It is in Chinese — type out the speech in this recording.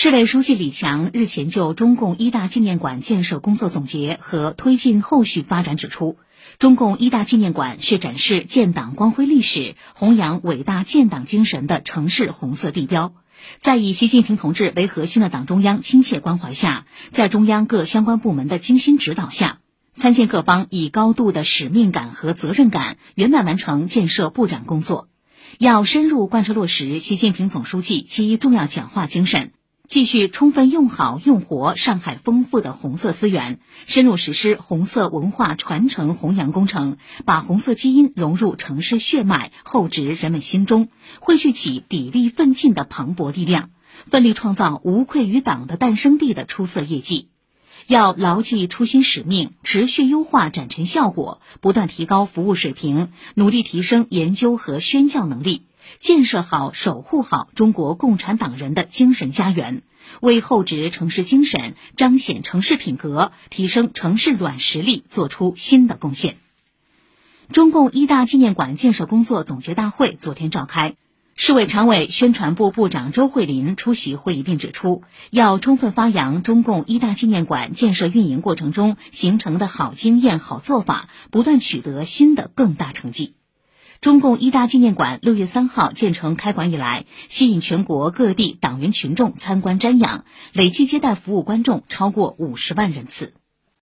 市委书记李强日前就中共一大纪念馆建设工作总结和推进后续发展指出，中共一大纪念馆是展示建党光辉历史、弘扬伟大建党精神的城市红色地标。在以习近平同志为核心的党中央亲切关怀下，在中央各相关部门的精心指导下，参建各方以高度的使命感和责任感，圆满完成建设布展工作。要深入贯彻落实习近平总书记七一重要讲话精神。继续充分用好用活上海丰富的红色资源，深入实施红色文化传承弘扬工程，把红色基因融入城市血脉，厚植人们心中，汇聚起砥砺奋进的磅礴力量，奋力创造无愧于党的诞生地的出色业绩。要牢记初心使命，持续优化展陈效果，不断提高服务水平，努力提升研究和宣教能力。建设好、守护好中国共产党人的精神家园，为厚植城市精神、彰显城市品格、提升城市软实力做出新的贡献。中共一大纪念馆建设工作总结大会昨天召开，市委常委、宣传部部长周慧林出席会议并指出，要充分发扬中共一大纪念馆建设运营过程中形成的好经验、好做法，不断取得新的更大成绩。中共一大纪念馆六月三号建成开馆以来，吸引全国各地党员群众参观瞻仰，累计接待服务观众超过五十万人次。